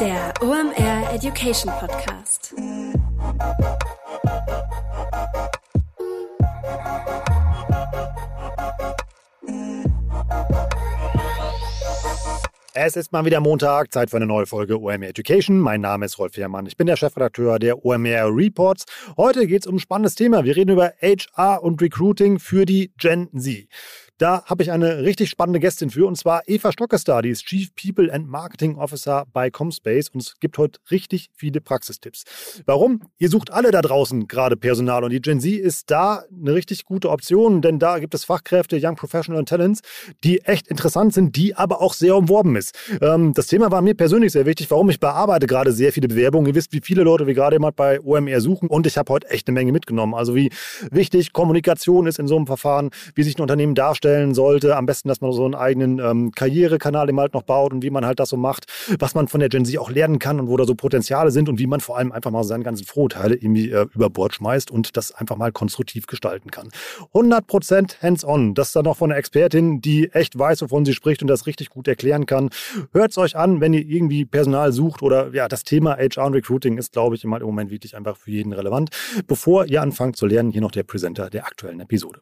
Der OMR Education Podcast. Es ist mal wieder Montag, Zeit für eine neue Folge OMR Education. Mein Name ist Rolf Herrmann. Ich bin der Chefredakteur der OMR Reports. Heute geht es um ein spannendes Thema. Wir reden über HR und Recruiting für die Gen Z. Da habe ich eine richtig spannende Gästin für, und zwar Eva Stockestar, die ist Chief People and Marketing Officer bei Comspace und es gibt heute richtig viele Praxistipps. Warum? Ihr sucht alle da draußen gerade Personal und die Gen Z ist da eine richtig gute Option, denn da gibt es Fachkräfte, Young Professional Talents, die echt interessant sind, die aber auch sehr umworben ist. Ähm, das Thema war mir persönlich sehr wichtig, warum ich bearbeite gerade sehr viele Bewerbungen. Ihr wisst, wie viele Leute wir gerade immer bei OMR suchen und ich habe heute echt eine Menge mitgenommen. Also wie wichtig Kommunikation ist in so einem Verfahren, wie sich ein Unternehmen darstellt, aufstellen sollte. Am besten, dass man so einen eigenen ähm, Karrierekanal eben halt noch baut und wie man halt das so macht, was man von der Gen Z auch lernen kann und wo da so Potenziale sind und wie man vor allem einfach mal seine ganzen Vorurteile irgendwie äh, über Bord schmeißt und das einfach mal konstruktiv gestalten kann. 100% hands-on. Das dann noch von einer Expertin, die echt weiß, wovon sie spricht und das richtig gut erklären kann. Hört es euch an, wenn ihr irgendwie Personal sucht oder ja, das Thema HR und Recruiting ist, glaube ich, im Moment wirklich einfach für jeden relevant. Bevor ihr anfangt zu lernen, hier noch der Präsenter der aktuellen Episode.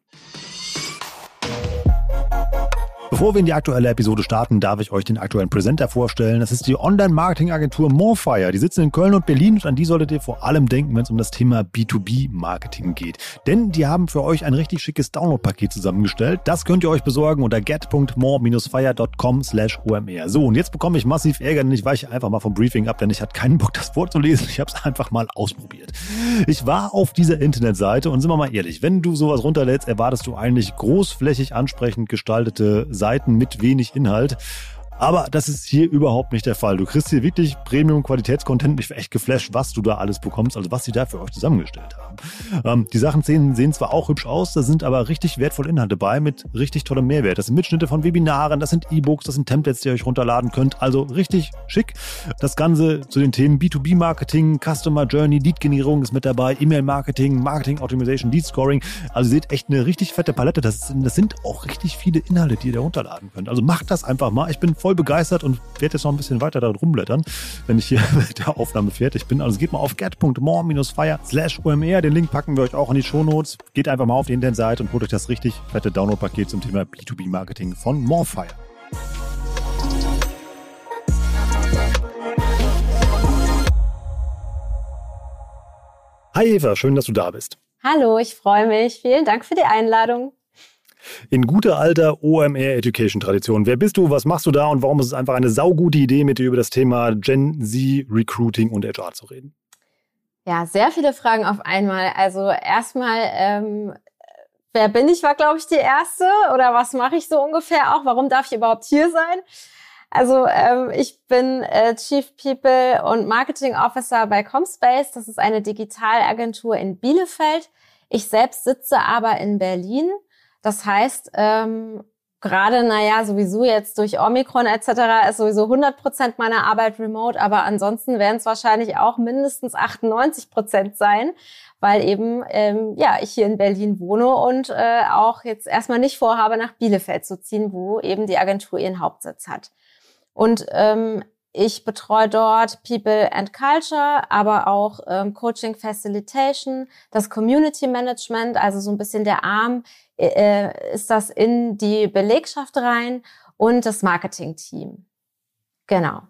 Bevor wir in die aktuelle Episode starten, darf ich euch den aktuellen Präsenter vorstellen. Das ist die Online-Marketing-Agentur Morefire. Die sitzen in Köln und Berlin und an die solltet ihr vor allem denken, wenn es um das Thema B2B-Marketing geht. Denn die haben für euch ein richtig schickes Download-Paket zusammengestellt. Das könnt ihr euch besorgen unter get.more-fire.com slash omr. So, und jetzt bekomme ich massiv Ärger, denn ich weiche einfach mal vom Briefing ab, denn ich hatte keinen Bock, das vorzulesen. Ich habe es einfach mal ausprobiert. Ich war auf dieser Internetseite und sind wir mal ehrlich, wenn du sowas runterlädst, erwartest du eigentlich großflächig ansprechend gestaltete Seiten mit wenig Inhalt. Aber das ist hier überhaupt nicht der Fall. Du kriegst hier wirklich Premium-Qualitätscontent. Ich war echt geflasht, was du da alles bekommst, also was sie da für euch zusammengestellt haben. Ähm, die Sachen sehen, sehen zwar auch hübsch aus, da sind aber richtig wertvolle Inhalte bei mit richtig tollem Mehrwert. Das sind Mitschnitte von Webinaren, das sind E-Books, das sind Templates, die ihr euch runterladen könnt. Also richtig schick. Das Ganze zu den Themen B2B-Marketing, Customer Journey, Lead-Generierung ist mit dabei, E-Mail-Marketing, Marketing Optimization, Lead-Scoring. Also ihr seht echt eine richtig fette Palette. Das, das sind auch richtig viele Inhalte, die ihr da runterladen könnt. Also macht das einfach mal. Ich bin begeistert und werde jetzt noch ein bisschen weiter da rumblättern, wenn ich hier mit der Aufnahme fertig bin. Also geht mal auf get.more-fire slash omr. Den Link packen wir euch auch in die Shownotes. Geht einfach mal auf die Internetseite und holt euch das richtig fette Download-Paket zum Thema B2B-Marketing von Morefire. Hi Eva, schön, dass du da bist. Hallo, ich freue mich. Vielen Dank für die Einladung. In guter alter OMR Education Tradition. Wer bist du, was machst du da und warum ist es einfach eine saugute Idee, mit dir über das Thema Gen Z Recruiting und HR zu reden? Ja, sehr viele Fragen auf einmal. Also erstmal, ähm, wer bin ich, war, glaube ich, die erste. Oder was mache ich so ungefähr auch? Warum darf ich überhaupt hier sein? Also ähm, ich bin äh, Chief People und Marketing Officer bei Comspace. Das ist eine Digitalagentur in Bielefeld. Ich selbst sitze aber in Berlin das heißt, ähm, gerade, naja, sowieso jetzt durch Omikron etc. ist sowieso 100 Prozent meiner Arbeit remote, aber ansonsten werden es wahrscheinlich auch mindestens 98 Prozent sein, weil eben, ähm, ja, ich hier in Berlin wohne und äh, auch jetzt erstmal nicht vorhabe, nach Bielefeld zu ziehen, wo eben die Agentur ihren Hauptsitz hat. Und ähm, ich betreue dort People and Culture, aber auch ähm, Coaching Facilitation, das Community Management, also so ein bisschen der Arm äh, ist das in die Belegschaft rein und das Marketing-Team. Genau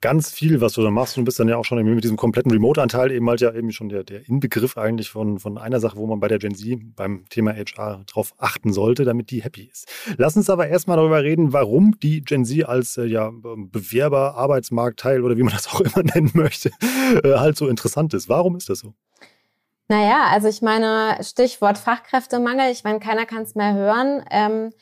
ganz viel, was du da machst. Du bist dann ja auch schon mit diesem kompletten Remote-Anteil eben halt ja eben schon der, der Inbegriff eigentlich von, von einer Sache, wo man bei der Gen Z beim Thema HR drauf achten sollte, damit die happy ist. Lass uns aber erstmal darüber reden, warum die Gen Z als äh, ja, Bewerber, Arbeitsmarktteil oder wie man das auch immer nennen möchte, äh, halt so interessant ist. Warum ist das so? Naja, also ich meine, Stichwort Fachkräftemangel, ich meine, keiner kann es mehr hören. Ähm,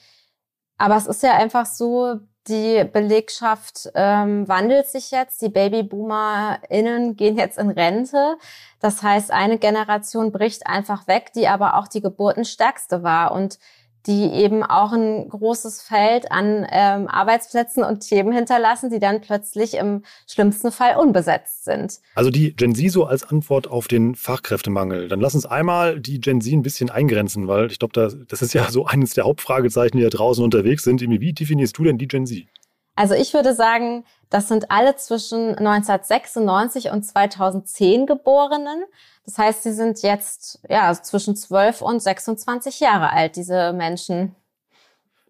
aber es ist ja einfach so, die Belegschaft ähm, wandelt sich jetzt. Die BabyboomerInnen gehen jetzt in Rente. Das heißt, eine Generation bricht einfach weg, die aber auch die geburtenstärkste war und die eben auch ein großes Feld an ähm, Arbeitsplätzen und Themen hinterlassen, die dann plötzlich im schlimmsten Fall unbesetzt sind. Also die Gen Z so als Antwort auf den Fachkräftemangel. Dann lass uns einmal die Gen Z ein bisschen eingrenzen, weil ich glaube, das, das ist ja so eines der Hauptfragezeichen, die da draußen unterwegs sind. Wie definierst du denn die Gen Z? Also ich würde sagen, das sind alle zwischen 1996 und 2010 Geborenen. Das heißt, sie sind jetzt ja zwischen 12 und 26 Jahre alt, diese Menschen.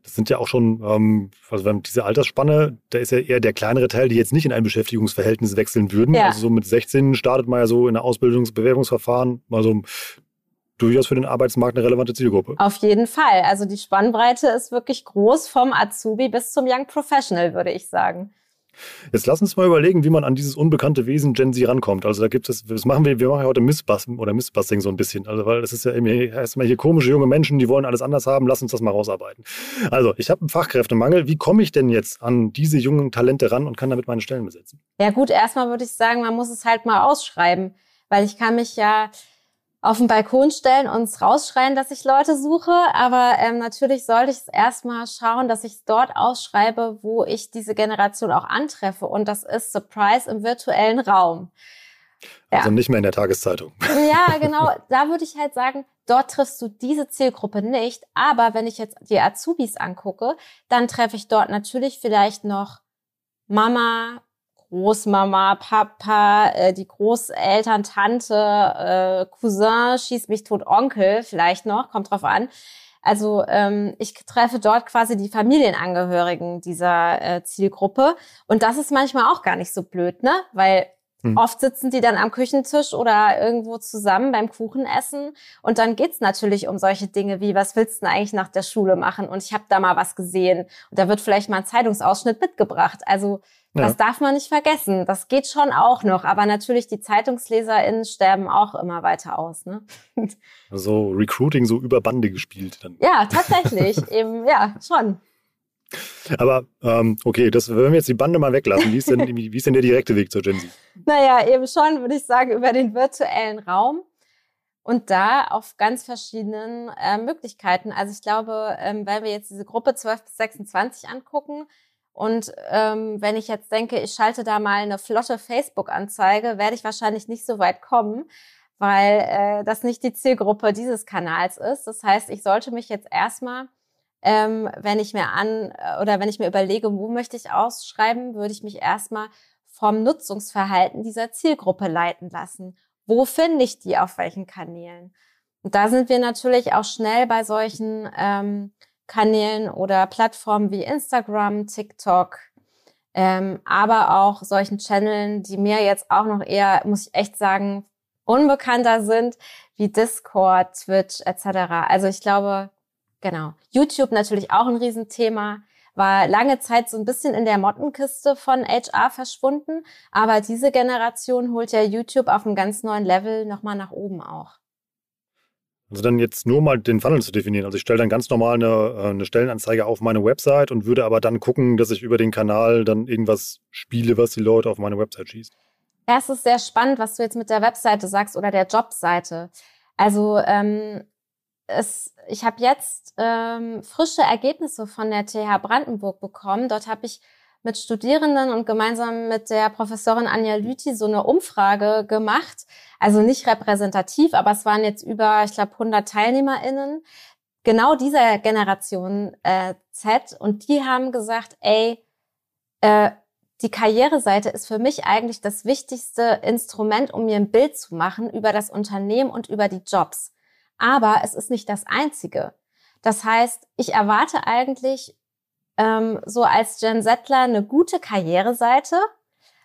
Das sind ja auch schon, ähm, also wenn diese Altersspanne, da ist ja eher der kleinere Teil, die jetzt nicht in ein Beschäftigungsverhältnis wechseln würden. Ja. Also so mit 16 startet man ja so in der Ausbildungsbewerbungsverfahren, also durchaus für den Arbeitsmarkt eine relevante Zielgruppe. Auf jeden Fall. Also die Spannbreite ist wirklich groß vom Azubi bis zum Young Professional, würde ich sagen. Jetzt lass uns mal überlegen, wie man an dieses unbekannte Wesen Gen Z rankommt. Also da gibt es, das machen wir, wir machen ja heute Missbusting oder Missbusting so ein bisschen. Also weil das ist ja erstmal hier komische junge Menschen, die wollen alles anders haben, lass uns das mal rausarbeiten. Also ich habe einen Fachkräftemangel. Wie komme ich denn jetzt an diese jungen Talente ran und kann damit meine Stellen besetzen? Ja gut, erstmal würde ich sagen, man muss es halt mal ausschreiben, weil ich kann mich ja auf den Balkon stellen und rausschreien, dass ich Leute suche. Aber ähm, natürlich sollte ich es erstmal schauen, dass ich es dort ausschreibe, wo ich diese Generation auch antreffe. Und das ist Surprise im virtuellen Raum. Ja. Also nicht mehr in der Tageszeitung. Ja, genau. Da würde ich halt sagen, dort triffst du diese Zielgruppe nicht. Aber wenn ich jetzt die Azubis angucke, dann treffe ich dort natürlich vielleicht noch Mama, Großmama, Papa, äh, die Großeltern, Tante, äh, Cousin, schieß mich tot, Onkel vielleicht noch, kommt drauf an. Also ähm, ich treffe dort quasi die Familienangehörigen dieser äh, Zielgruppe und das ist manchmal auch gar nicht so blöd, ne? Weil hm. Oft sitzen die dann am Küchentisch oder irgendwo zusammen beim Kuchenessen und dann geht's natürlich um solche Dinge wie, was willst du denn eigentlich nach der Schule machen? Und ich habe da mal was gesehen und da wird vielleicht mal ein Zeitungsausschnitt mitgebracht. Also ja. Das darf man nicht vergessen. Das geht schon auch noch. Aber natürlich, die ZeitungsleserInnen sterben auch immer weiter aus. Ne? Also Recruiting so über Bande gespielt dann. Ja, tatsächlich. Eben, ja, schon. Aber ähm, okay, das, wenn wir jetzt die Bande mal weglassen, wie ist, denn, wie ist denn der direkte Weg zur Gen Z? Naja, eben schon, würde ich sagen, über den virtuellen Raum. Und da auf ganz verschiedenen äh, Möglichkeiten. Also ich glaube, ähm, wenn wir jetzt diese Gruppe 12 bis 26 angucken, und ähm, wenn ich jetzt denke, ich schalte da mal eine flotte Facebook-Anzeige, werde ich wahrscheinlich nicht so weit kommen, weil äh, das nicht die Zielgruppe dieses Kanals ist. Das heißt, ich sollte mich jetzt erstmal, ähm, wenn ich mir an oder wenn ich mir überlege, wo möchte ich ausschreiben, würde ich mich erstmal vom Nutzungsverhalten dieser Zielgruppe leiten lassen. Wo finde ich die auf welchen Kanälen? Und da sind wir natürlich auch schnell bei solchen ähm, Kanälen oder Plattformen wie Instagram, TikTok, ähm, aber auch solchen Channeln, die mir jetzt auch noch eher, muss ich echt sagen, unbekannter sind, wie Discord, Twitch etc. Also ich glaube, genau. YouTube natürlich auch ein Riesenthema, war lange Zeit so ein bisschen in der Mottenkiste von HR verschwunden, aber diese Generation holt ja YouTube auf einem ganz neuen Level nochmal nach oben auch. Also dann jetzt nur mal den Funnel zu definieren. Also ich stelle dann ganz normal eine, äh, eine Stellenanzeige auf meine Website und würde aber dann gucken, dass ich über den Kanal dann irgendwas spiele, was die Leute auf meine Website schießt. Ja, es ist sehr spannend, was du jetzt mit der Webseite sagst oder der Jobseite. Also ähm, es, ich habe jetzt ähm, frische Ergebnisse von der TH Brandenburg bekommen. Dort habe ich mit Studierenden und gemeinsam mit der Professorin Anja Lüthi so eine Umfrage gemacht. Also nicht repräsentativ, aber es waren jetzt über, ich glaube, 100 TeilnehmerInnen genau dieser Generation äh, Z und die haben gesagt, ey, äh, die Karriereseite ist für mich eigentlich das wichtigste Instrument, um mir ein Bild zu machen über das Unternehmen und über die Jobs. Aber es ist nicht das einzige. Das heißt, ich erwarte eigentlich ähm, so als Jen Settler eine gute Karriereseite,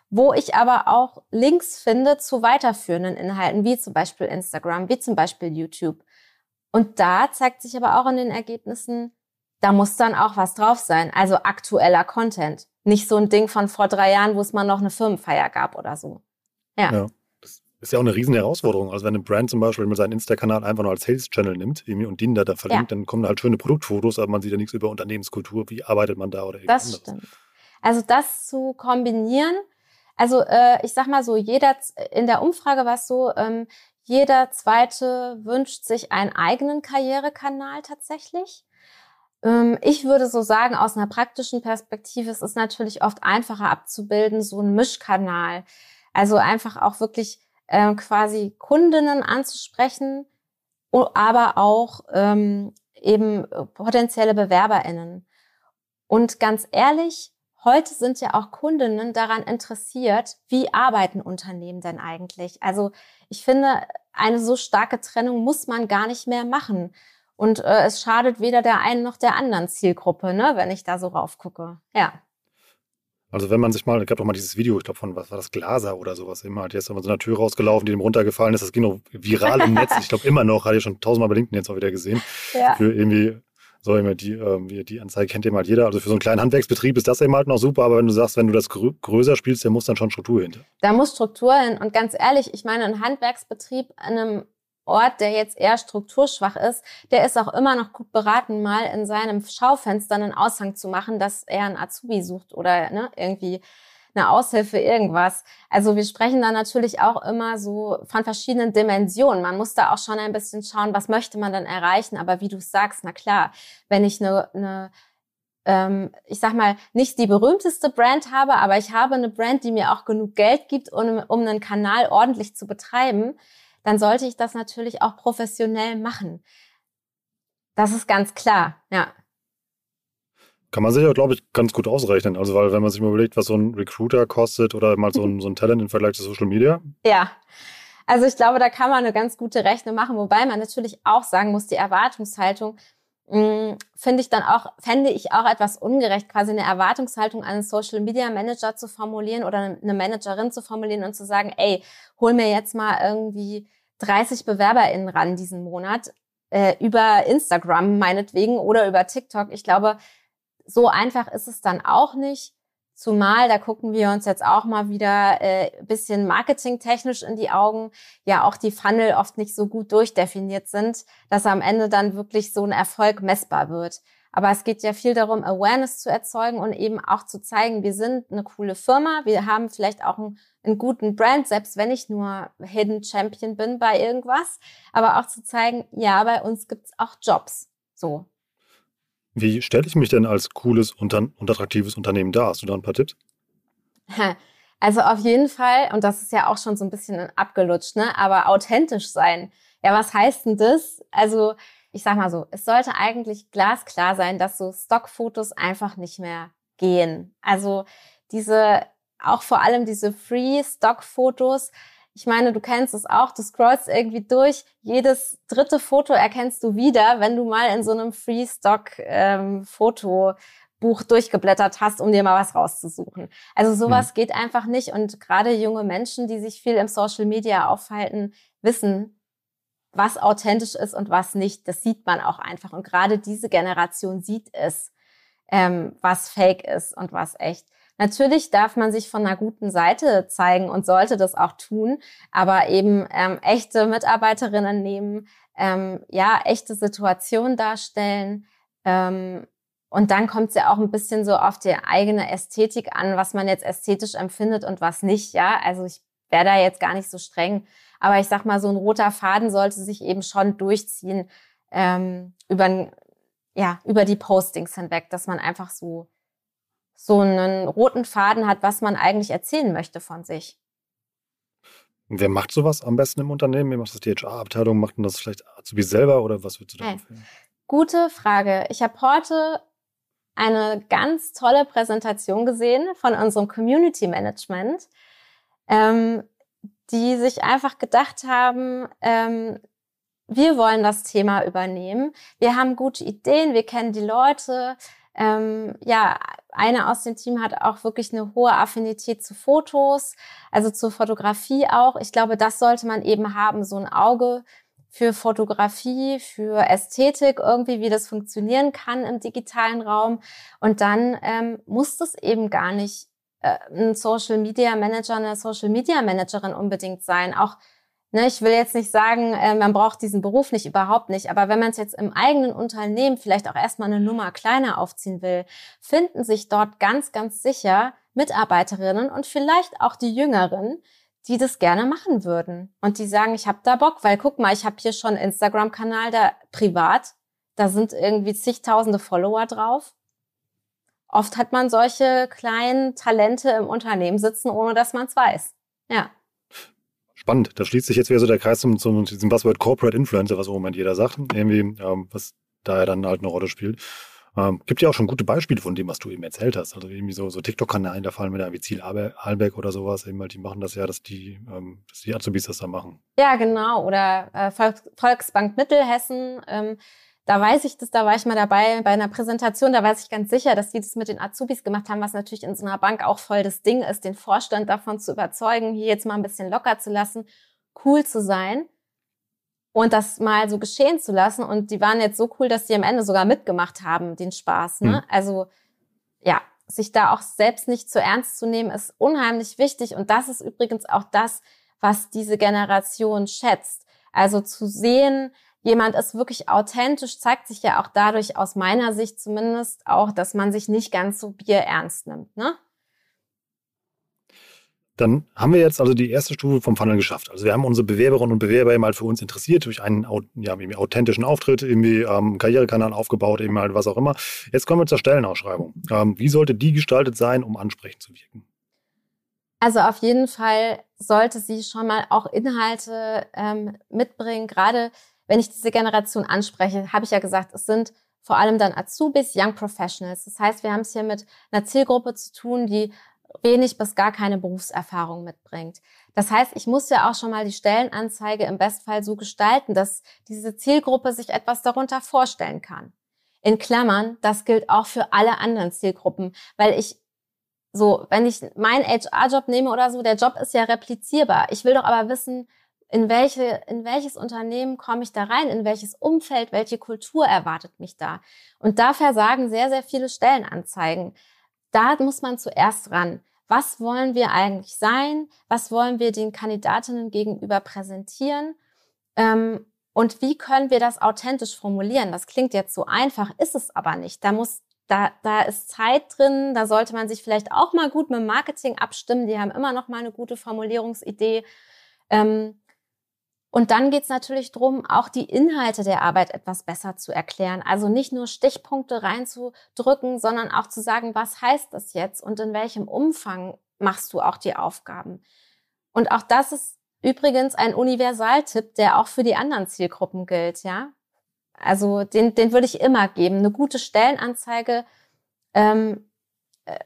wo ich aber auch Links finde zu weiterführenden Inhalten, wie zum Beispiel Instagram, wie zum Beispiel YouTube. Und da zeigt sich aber auch in den Ergebnissen, da muss dann auch was drauf sein, also aktueller Content. Nicht so ein Ding von vor drei Jahren, wo es mal noch eine Firmenfeier gab oder so. Ja. ja ist ja auch eine riesen Herausforderung. Also wenn eine Brand zum Beispiel mit seinen Insta-Kanal einfach nur als Sales-Channel nimmt und den da, da verlinkt, ja. dann kommen halt schöne Produktfotos, aber man sieht ja nichts über Unternehmenskultur, wie arbeitet man da oder irgendwas Das stimmt. Also das zu kombinieren, also äh, ich sag mal so, jeder in der Umfrage war es so, ähm, jeder zweite wünscht sich einen eigenen Karrierekanal tatsächlich. Ähm, ich würde so sagen, aus einer praktischen Perspektive ist es natürlich oft einfacher abzubilden, so ein Mischkanal. Also einfach auch wirklich äh, quasi Kundinnen anzusprechen, aber auch ähm, eben potenzielle BewerberInnen. Und ganz ehrlich, heute sind ja auch Kundinnen daran interessiert, wie arbeiten Unternehmen denn eigentlich? Also ich finde, eine so starke Trennung muss man gar nicht mehr machen. Und äh, es schadet weder der einen noch der anderen Zielgruppe, ne, wenn ich da so raufgucke. Ja. Also wenn man sich mal, es gab doch mal dieses Video, ich glaube von, was war das, Glaser oder sowas immer, hat jetzt von so einer Tür rausgelaufen, die dem runtergefallen ist, das ging noch viral im Netz, ich glaube immer noch, hatte ich schon tausendmal bei LinkedIn jetzt auch wieder gesehen, ja. für irgendwie so immer die, äh, die Anzeige kennt eben halt jeder. Also für so einen kleinen Handwerksbetrieb ist das eben halt noch super, aber wenn du sagst, wenn du das grö größer spielst, dann muss dann schon Struktur hinter. Da muss Struktur hin. Und ganz ehrlich, ich meine, ein Handwerksbetrieb an einem Ort, der jetzt eher strukturschwach ist, der ist auch immer noch gut beraten, mal in seinem Schaufenster einen Aushang zu machen, dass er einen Azubi sucht oder ne, irgendwie eine Aushilfe, irgendwas. Also wir sprechen da natürlich auch immer so von verschiedenen Dimensionen. Man muss da auch schon ein bisschen schauen, was möchte man dann erreichen. Aber wie du sagst, na klar, wenn ich eine, eine ähm, ich sag mal, nicht die berühmteste Brand habe, aber ich habe eine Brand, die mir auch genug Geld gibt, um, um einen Kanal ordentlich zu betreiben, dann sollte ich das natürlich auch professionell machen. Das ist ganz klar, ja. Kann man sich ja, glaube ich, ganz gut ausrechnen. Also, weil, wenn man sich mal überlegt, was so ein Recruiter kostet oder mal so ein, so ein Talent im Vergleich zu Social Media. Ja. Also, ich glaube, da kann man eine ganz gute Rechnung machen, wobei man natürlich auch sagen muss, die Erwartungshaltung, hm, finde ich dann auch, fände ich auch etwas ungerecht, quasi eine Erwartungshaltung an einen Social Media Manager zu formulieren oder eine Managerin zu formulieren und zu sagen, ey, hol mir jetzt mal irgendwie 30 BewerberInnen ran diesen Monat, äh, über Instagram meinetwegen oder über TikTok. Ich glaube, so einfach ist es dann auch nicht. Zumal, da gucken wir uns jetzt auch mal wieder äh, bisschen marketingtechnisch in die Augen, ja auch die Funnel oft nicht so gut durchdefiniert sind, dass am Ende dann wirklich so ein Erfolg messbar wird. Aber es geht ja viel darum, Awareness zu erzeugen und eben auch zu zeigen, wir sind eine coole Firma, wir haben vielleicht auch einen, einen guten Brand, selbst wenn ich nur Hidden Champion bin bei irgendwas, aber auch zu zeigen, ja, bei uns gibt's auch Jobs. So. Wie stelle ich mich denn als cooles und, und attraktives Unternehmen dar? Hast du da ein paar Tipps? Also auf jeden Fall, und das ist ja auch schon so ein bisschen abgelutscht, ne? aber authentisch sein. Ja, was heißt denn das? Also ich sag mal so, es sollte eigentlich glasklar sein, dass so Stockfotos einfach nicht mehr gehen. Also diese, auch vor allem diese Free-Stock-Fotos, ich meine, du kennst es auch, du scrollst irgendwie durch, jedes dritte Foto erkennst du wieder, wenn du mal in so einem Free-Stock-Foto ähm, Buch durchgeblättert hast, um dir mal was rauszusuchen. Also sowas hm. geht einfach nicht. Und gerade junge Menschen, die sich viel im Social Media aufhalten, wissen, was authentisch ist und was nicht. Das sieht man auch einfach. Und gerade diese Generation sieht es, ähm, was fake ist und was echt. Natürlich darf man sich von einer guten Seite zeigen und sollte das auch tun, aber eben ähm, echte Mitarbeiterinnen nehmen, ähm, ja, echte Situationen darstellen. Ähm, und dann kommt es ja auch ein bisschen so auf die eigene Ästhetik an, was man jetzt ästhetisch empfindet und was nicht, ja. Also ich wäre da jetzt gar nicht so streng. Aber ich sag mal, so ein roter Faden sollte sich eben schon durchziehen ähm, über, ja, über die Postings hinweg, dass man einfach so so einen roten Faden hat, was man eigentlich erzählen möchte von sich. Wer macht sowas am besten im Unternehmen? Wie macht das die HR-Abteilung? Macht man das vielleicht Azubi selber oder was würdest du da empfehlen? Gute Frage. Ich habe heute eine ganz tolle Präsentation gesehen von unserem Community Management, ähm, die sich einfach gedacht haben, ähm, wir wollen das Thema übernehmen. Wir haben gute Ideen, wir kennen die Leute, ähm, ja, eine aus dem Team hat auch wirklich eine hohe Affinität zu Fotos, also zur Fotografie auch. Ich glaube, das sollte man eben haben, so ein Auge für Fotografie, für Ästhetik irgendwie, wie das funktionieren kann im digitalen Raum. Und dann ähm, muss das eben gar nicht ein Social Media Manager, eine Social Media Managerin unbedingt sein. Auch Ne, ich will jetzt nicht sagen, äh, man braucht diesen Beruf nicht, überhaupt nicht. Aber wenn man es jetzt im eigenen Unternehmen vielleicht auch erstmal eine Nummer kleiner aufziehen will, finden sich dort ganz, ganz sicher Mitarbeiterinnen und vielleicht auch die Jüngeren, die das gerne machen würden. Und die sagen, ich habe da Bock, weil guck mal, ich habe hier schon Instagram-Kanal, da privat, da sind irgendwie zigtausende Follower drauf. Oft hat man solche kleinen Talente im Unternehmen sitzen, ohne dass man es weiß. Ja. Spannend. Da schließt sich jetzt wieder so der Kreis zum, zum diesem Buzzword Corporate Influencer, was im Moment jeder sagt, irgendwie, ähm, was da ja dann halt eine Rolle spielt. Ähm, gibt ja auch schon gute Beispiele von dem, was du eben erzählt hast. Also irgendwie so, so TikTok-Kanäle, da fallen mir da wie Ziel Albeck oder sowas, eben halt, die machen das ja, dass die, ähm, dass die Azubis das da machen. Ja, genau. Oder äh, Volksbank Mittelhessen. Ähm, da weiß ich das, da war ich mal dabei bei einer Präsentation, da weiß ich ganz sicher, dass die das mit den Azubis gemacht haben, was natürlich in so einer Bank auch voll das Ding ist, den Vorstand davon zu überzeugen, hier jetzt mal ein bisschen locker zu lassen, cool zu sein und das mal so geschehen zu lassen. Und die waren jetzt so cool, dass die am Ende sogar mitgemacht haben, den Spaß. Ne? Mhm. Also ja, sich da auch selbst nicht zu ernst zu nehmen, ist unheimlich wichtig. Und das ist übrigens auch das, was diese Generation schätzt. Also zu sehen, jemand ist wirklich authentisch, zeigt sich ja auch dadurch aus meiner Sicht zumindest auch, dass man sich nicht ganz so bierernst nimmt. Ne? Dann haben wir jetzt also die erste Stufe vom Funnel geschafft. Also wir haben unsere Bewerberinnen und Bewerber eben halt für uns interessiert durch einen ja, authentischen Auftritt, irgendwie ähm, Karrierekanal aufgebaut, eben halt was auch immer. Jetzt kommen wir zur Stellenausschreibung. Ähm, wie sollte die gestaltet sein, um ansprechend zu wirken? Also auf jeden Fall sollte sie schon mal auch Inhalte ähm, mitbringen. Gerade wenn ich diese Generation anspreche, habe ich ja gesagt, es sind vor allem dann Azubis, Young Professionals. Das heißt, wir haben es hier mit einer Zielgruppe zu tun, die wenig bis gar keine Berufserfahrung mitbringt. Das heißt, ich muss ja auch schon mal die Stellenanzeige im Bestfall so gestalten, dass diese Zielgruppe sich etwas darunter vorstellen kann. In Klammern, das gilt auch für alle anderen Zielgruppen, weil ich so, wenn ich meinen HR-Job nehme oder so, der Job ist ja replizierbar. Ich will doch aber wissen, in welche, in welches Unternehmen komme ich da rein, in welches Umfeld, welche Kultur erwartet mich da. Und da versagen sehr, sehr viele Stellenanzeigen da muss man zuerst ran. Was wollen wir eigentlich sein? Was wollen wir den Kandidatinnen gegenüber präsentieren? Ähm, und wie können wir das authentisch formulieren? Das klingt jetzt so einfach, ist es aber nicht. Da muss, da, da ist Zeit drin. Da sollte man sich vielleicht auch mal gut mit Marketing abstimmen. Die haben immer noch mal eine gute Formulierungsidee. Ähm, und dann geht es natürlich darum, auch die Inhalte der Arbeit etwas besser zu erklären. Also nicht nur Stichpunkte reinzudrücken, sondern auch zu sagen, was heißt das jetzt und in welchem Umfang machst du auch die Aufgaben. Und auch das ist übrigens ein Universaltipp, der auch für die anderen Zielgruppen gilt, ja. Also den, den würde ich immer geben. Eine gute Stellenanzeige ähm,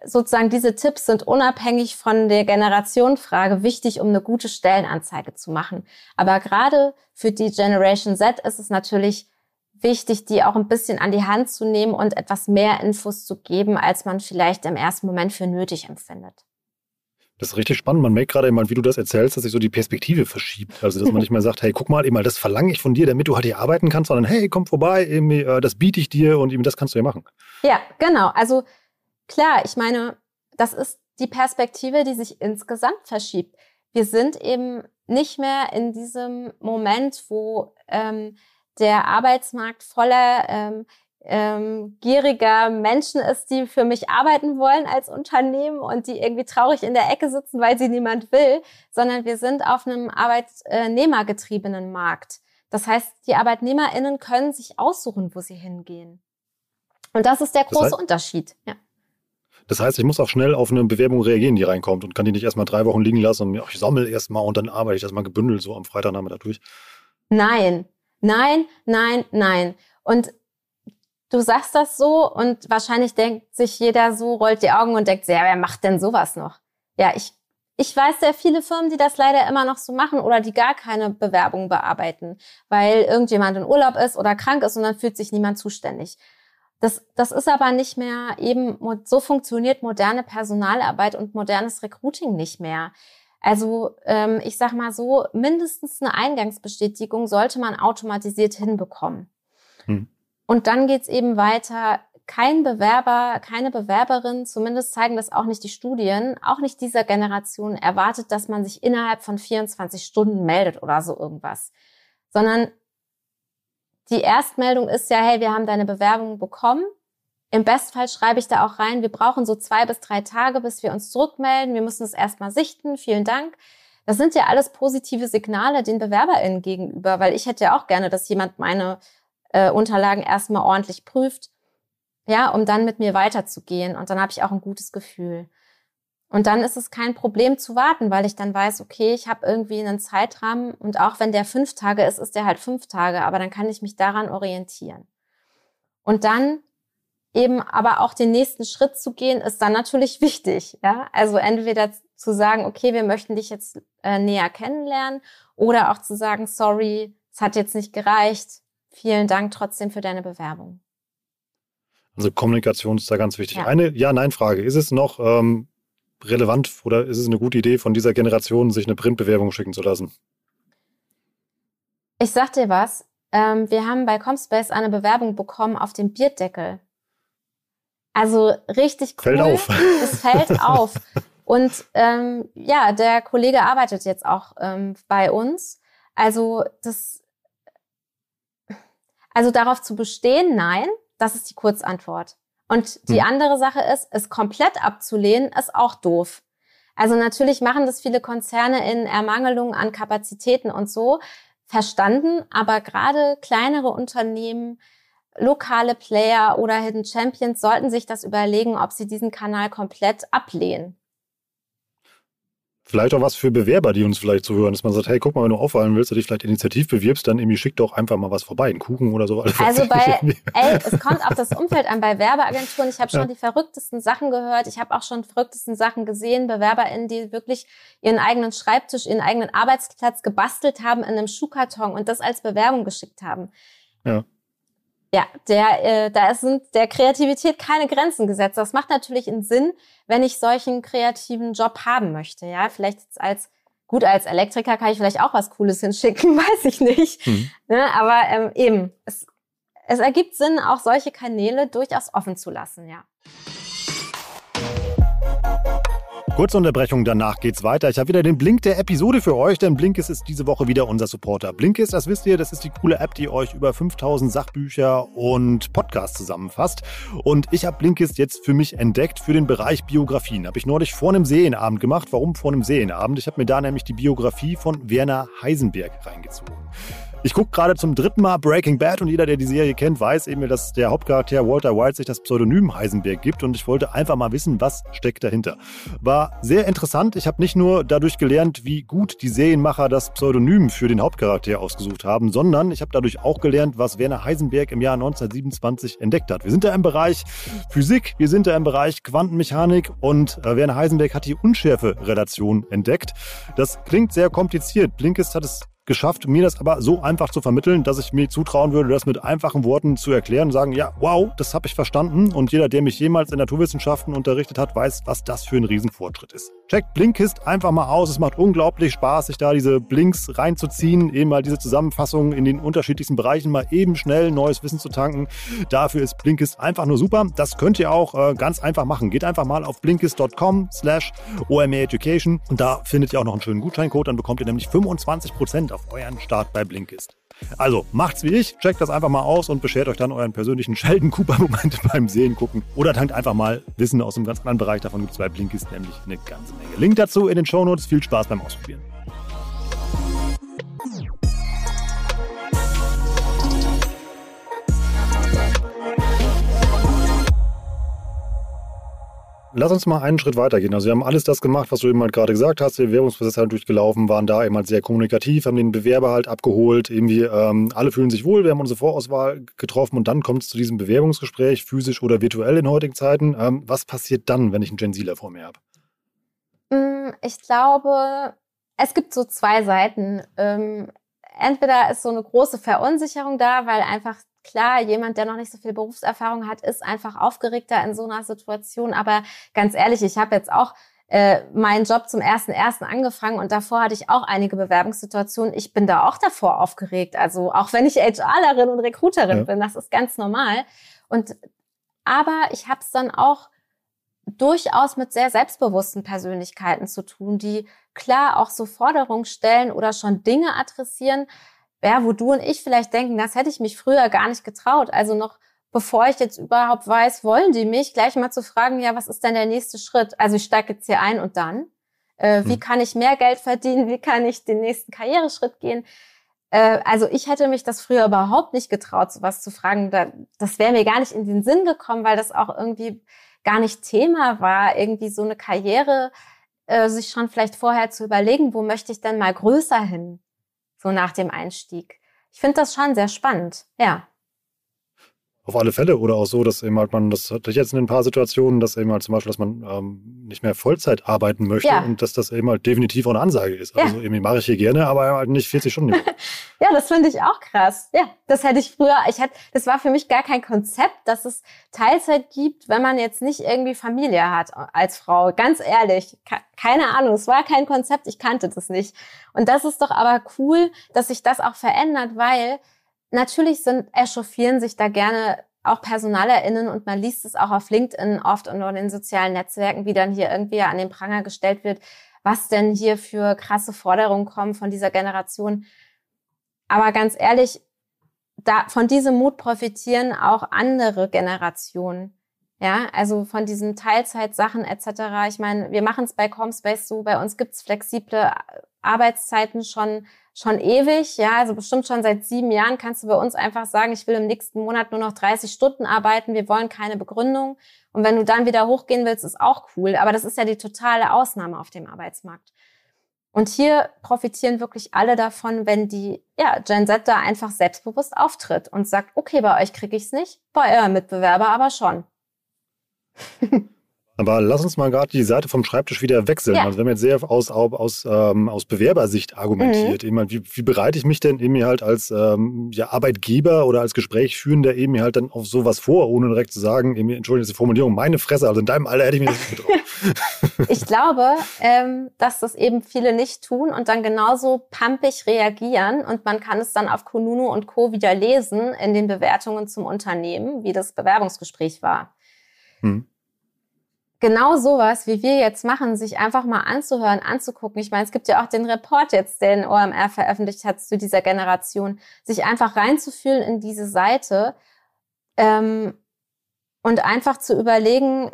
sozusagen diese Tipps sind unabhängig von der Generationenfrage wichtig, um eine gute Stellenanzeige zu machen. Aber gerade für die Generation Z ist es natürlich wichtig, die auch ein bisschen an die Hand zu nehmen und etwas mehr Infos zu geben, als man vielleicht im ersten Moment für nötig empfindet. Das ist richtig spannend. Man merkt gerade immer, wie du das erzählst, dass sich so die Perspektive verschiebt. Also, dass man nicht mehr sagt, hey, guck mal, eben, das verlange ich von dir, damit du halt hier arbeiten kannst, sondern hey, komm vorbei, eben, äh, das biete ich dir und eben das kannst du ja machen. Ja, genau. Also klar, ich meine, das ist die Perspektive, die sich insgesamt verschiebt. Wir sind eben nicht mehr in diesem Moment, wo ähm, der Arbeitsmarkt voller ähm, ähm, gieriger Menschen ist, die für mich arbeiten wollen als Unternehmen und die irgendwie traurig in der Ecke sitzen, weil sie niemand will, sondern wir sind auf einem arbeitnehmergetriebenen Markt. Das heißt, die ArbeitnehmerInnen können sich aussuchen, wo sie hingehen. Und das ist der große das heißt, Unterschied. Ja. Das heißt, ich muss auch schnell auf eine Bewerbung reagieren, die reinkommt und kann die nicht erstmal drei Wochen liegen lassen und ich sammle erstmal und dann arbeite ich das mal gebündelt so am Freitagnachmittag durch. Nein, nein, nein, nein. Und du sagst das so und wahrscheinlich denkt sich jeder so, rollt die Augen und denkt, ja, wer macht denn sowas noch? Ja, ich, ich weiß sehr viele Firmen, die das leider immer noch so machen oder die gar keine Bewerbung bearbeiten, weil irgendjemand in Urlaub ist oder krank ist und dann fühlt sich niemand zuständig. Das, das ist aber nicht mehr eben, so funktioniert moderne Personalarbeit und modernes Recruiting nicht mehr. Also ähm, ich sag mal so, mindestens eine Eingangsbestätigung sollte man automatisiert hinbekommen. Hm. Und dann geht's eben weiter. Kein Bewerber, keine Bewerberin, zumindest zeigen das auch nicht die Studien, auch nicht dieser Generation erwartet, dass man sich innerhalb von 24 Stunden meldet oder so irgendwas. Sondern die Erstmeldung ist ja, hey, wir haben deine Bewerbung bekommen. Im Bestfall schreibe ich da auch rein, wir brauchen so zwei bis drei Tage, bis wir uns zurückmelden. Wir müssen es erstmal sichten. Vielen Dank. Das sind ja alles positive Signale den BewerberInnen gegenüber, weil ich hätte ja auch gerne, dass jemand meine äh, Unterlagen erstmal ordentlich prüft, ja, um dann mit mir weiterzugehen. Und dann habe ich auch ein gutes Gefühl. Und dann ist es kein Problem zu warten, weil ich dann weiß, okay, ich habe irgendwie einen Zeitrahmen und auch wenn der fünf Tage ist, ist der halt fünf Tage, aber dann kann ich mich daran orientieren. Und dann eben aber auch den nächsten Schritt zu gehen, ist dann natürlich wichtig. Ja? Also entweder zu sagen, okay, wir möchten dich jetzt äh, näher kennenlernen oder auch zu sagen, sorry, es hat jetzt nicht gereicht. Vielen Dank trotzdem für deine Bewerbung. Also Kommunikation ist da ganz wichtig. Ja. Eine Ja-Nein-Frage. Ist es noch ähm, relevant oder ist es eine gute Idee von dieser Generation, sich eine Printbewerbung schicken zu lassen? Ich sag dir was. Ähm, wir haben bei Comspace eine Bewerbung bekommen auf dem Bierdeckel. Also richtig cool. Fällt auf. Es fällt auf. Und ähm, ja, der Kollege arbeitet jetzt auch ähm, bei uns. Also das, also darauf zu bestehen, nein, das ist die Kurzantwort. Und die hm. andere Sache ist, es komplett abzulehnen, ist auch doof. Also natürlich machen das viele Konzerne in Ermangelung an Kapazitäten und so verstanden, aber gerade kleinere Unternehmen, lokale Player oder Hidden Champions sollten sich das überlegen, ob sie diesen Kanal komplett ablehnen. Vielleicht auch was für Bewerber, die uns vielleicht zuhören, dass man sagt, hey, guck mal, wenn du auffallen willst, du dich vielleicht initiativ bewirbst, dann irgendwie schick doch einfach mal was vorbei, einen Kuchen oder so. Also bei, ey, es kommt auf das Umfeld an, bei Werbeagenturen, ich habe schon ja. die verrücktesten Sachen gehört, ich habe auch schon verrücktesten Sachen gesehen, BewerberInnen, die wirklich ihren eigenen Schreibtisch, ihren eigenen Arbeitsplatz gebastelt haben in einem Schuhkarton und das als Bewerbung geschickt haben. Ja. Ja, der, äh, da sind der Kreativität keine Grenzen gesetzt. Das macht natürlich einen Sinn, wenn ich solchen kreativen Job haben möchte. Ja, vielleicht als gut als Elektriker kann ich vielleicht auch was Cooles hinschicken, weiß ich nicht. Mhm. Ne, aber ähm, eben, es, es ergibt Sinn, auch solche Kanäle durchaus offen zu lassen. Ja. Kurze Unterbrechung, danach geht's weiter. Ich habe wieder den Blink der Episode für euch, denn Blinkist ist diese Woche wieder unser Supporter. Blinkist, das wisst ihr, das ist die coole App, die euch über 5000 Sachbücher und Podcasts zusammenfasst. Und ich habe Blinkist jetzt für mich entdeckt für den Bereich Biografien. Habe ich neulich vor einem Serienabend gemacht. Warum vor einem Serienabend? Ich habe mir da nämlich die Biografie von Werner Heisenberg reingezogen. Ich gucke gerade zum dritten Mal Breaking Bad und jeder, der die Serie kennt, weiß eben, dass der Hauptcharakter Walter White sich das Pseudonym Heisenberg gibt und ich wollte einfach mal wissen, was steckt dahinter. War sehr interessant. Ich habe nicht nur dadurch gelernt, wie gut die Serienmacher das Pseudonym für den Hauptcharakter ausgesucht haben, sondern ich habe dadurch auch gelernt, was Werner Heisenberg im Jahr 1927 entdeckt hat. Wir sind da im Bereich Physik, wir sind da im Bereich Quantenmechanik und äh, Werner Heisenberg hat die Unschärfe-Relation entdeckt. Das klingt sehr kompliziert. Blinkist hat es geschafft, mir das aber so einfach zu vermitteln, dass ich mir zutrauen würde, das mit einfachen Worten zu erklären und sagen, ja, wow, das habe ich verstanden. Und jeder, der mich jemals in Naturwissenschaften unterrichtet hat, weiß, was das für ein Riesenfortschritt ist. Checkt Blinkist einfach mal aus. Es macht unglaublich Spaß, sich da diese Blinks reinzuziehen, eben mal diese Zusammenfassungen in den unterschiedlichsten Bereichen mal eben schnell neues Wissen zu tanken. Dafür ist Blinkist einfach nur super. Das könnt ihr auch äh, ganz einfach machen. Geht einfach mal auf blinkist.com slash Education und da findet ihr auch noch einen schönen Gutscheincode. Dann bekommt ihr nämlich 25% auf euren Start bei Blinkist. Also macht's wie ich, checkt das einfach mal aus und beschert euch dann euren persönlichen Sheldon Cooper-Moment beim Sehen gucken. Oder tankt einfach mal Wissen aus einem ganz anderen Bereich. Davon gibt es bei Blinkist nämlich eine ganze Menge. Link dazu in den Shownotes. Viel Spaß beim Ausprobieren. Lass uns mal einen Schritt weitergehen. Also wir haben alles das gemacht, was du eben halt gerade gesagt hast. Die Bewerbungsprozess halt durchgelaufen, waren da eben halt sehr kommunikativ, haben den Bewerber halt abgeholt. Irgendwie ähm, alle fühlen sich wohl. Wir haben unsere Vorauswahl getroffen und dann kommt es zu diesem Bewerbungsgespräch, physisch oder virtuell in heutigen Zeiten. Ähm, was passiert dann, wenn ich einen Gen Zler vor mir habe? Mm, ich glaube, es gibt so zwei Seiten. Ähm, entweder ist so eine große Verunsicherung da, weil einfach Klar, jemand, der noch nicht so viel Berufserfahrung hat, ist einfach aufgeregter in so einer Situation. Aber ganz ehrlich, ich habe jetzt auch äh, meinen Job zum ersten ersten angefangen und davor hatte ich auch einige Bewerbungssituationen. Ich bin da auch davor aufgeregt. Also auch wenn ich HRlerin und Recruiterin ja. bin, das ist ganz normal. Und aber ich habe es dann auch durchaus mit sehr selbstbewussten Persönlichkeiten zu tun, die klar auch so Forderungen stellen oder schon Dinge adressieren, ja, wo du und ich vielleicht denken, das hätte ich mich früher gar nicht getraut. Also noch bevor ich jetzt überhaupt weiß, wollen die mich, gleich mal zu fragen, ja, was ist denn der nächste Schritt? Also ich steige jetzt hier ein und dann, äh, wie hm. kann ich mehr Geld verdienen? Wie kann ich den nächsten Karriereschritt gehen? Äh, also ich hätte mich das früher überhaupt nicht getraut, sowas zu fragen. Da, das wäre mir gar nicht in den Sinn gekommen, weil das auch irgendwie gar nicht Thema war, irgendwie so eine Karriere äh, sich schon vielleicht vorher zu überlegen, wo möchte ich denn mal größer hin? So nach dem Einstieg. Ich finde das schon sehr spannend, ja. Auf alle Fälle oder auch so, dass eben halt man, das hatte ich jetzt in ein paar Situationen, dass eben halt zum Beispiel, dass man ähm, nicht mehr Vollzeit arbeiten möchte ja. und dass das eben halt definitiv auch eine Ansage ist. Ja. Also irgendwie mache ich hier gerne, aber halt nicht 40 Stunden. ja, das finde ich auch krass. Ja, das hätte ich früher, ich hätte, das war für mich gar kein Konzept, dass es Teilzeit gibt, wenn man jetzt nicht irgendwie Familie hat als Frau. Ganz ehrlich, keine Ahnung, es war kein Konzept, ich kannte das nicht. Und das ist doch aber cool, dass sich das auch verändert, weil natürlich sind, echauffieren sich da gerne auch PersonalerInnen und man liest es auch auf LinkedIn oft und in den sozialen Netzwerken, wie dann hier irgendwie an den Pranger gestellt wird, was denn hier für krasse Forderungen kommen von dieser Generation. Aber ganz ehrlich, da, von diesem Mut profitieren auch andere Generationen. Ja, also von diesen Teilzeitsachen etc. Ich meine, wir machen es bei Comspace so, bei uns gibt's flexible Arbeitszeiten schon schon ewig, ja, also bestimmt schon seit sieben Jahren kannst du bei uns einfach sagen, ich will im nächsten Monat nur noch 30 Stunden arbeiten, wir wollen keine Begründung. Und wenn du dann wieder hochgehen willst, ist auch cool. Aber das ist ja die totale Ausnahme auf dem Arbeitsmarkt. Und hier profitieren wirklich alle davon, wenn die ja, Gen Z da einfach selbstbewusst auftritt und sagt, okay, bei euch kriege ich es nicht, bei eurem Mitbewerber aber schon. Aber lass uns mal gerade die Seite vom Schreibtisch wieder wechseln. Ja. Also wir haben jetzt sehr aus, aus, ähm, aus Bewerbersicht argumentiert. Mhm. wie, wie bereite ich mich denn eben halt als ähm, ja, Arbeitgeber oder als Gesprächsführender eben halt dann auf sowas vor, ohne direkt zu sagen, eben, Entschuldigung, die Formulierung, meine Fresse, also in deinem Alter hätte ich mir das nicht getraut. ich glaube, ähm, dass das eben viele nicht tun und dann genauso pumpig reagieren und man kann es dann auf Kununu und Co. wieder lesen in den Bewertungen zum Unternehmen, wie das Bewerbungsgespräch war. Hm genau sowas, wie wir jetzt machen, sich einfach mal anzuhören, anzugucken. Ich meine, es gibt ja auch den Report jetzt, den OMR veröffentlicht hat zu dieser Generation, sich einfach reinzufühlen in diese Seite ähm, und einfach zu überlegen,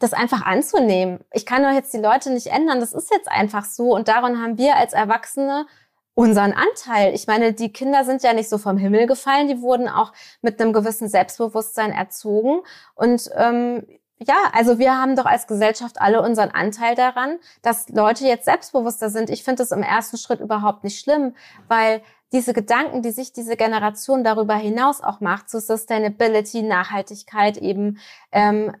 das einfach anzunehmen. Ich kann doch jetzt die Leute nicht ändern, das ist jetzt einfach so und daran haben wir als Erwachsene unseren Anteil. Ich meine, die Kinder sind ja nicht so vom Himmel gefallen, die wurden auch mit einem gewissen Selbstbewusstsein erzogen und ähm, ja, also wir haben doch als Gesellschaft alle unseren Anteil daran, dass Leute jetzt selbstbewusster sind. Ich finde es im ersten Schritt überhaupt nicht schlimm, weil diese Gedanken, die sich diese Generation darüber hinaus auch macht, zu Sustainability, Nachhaltigkeit, eben ähm,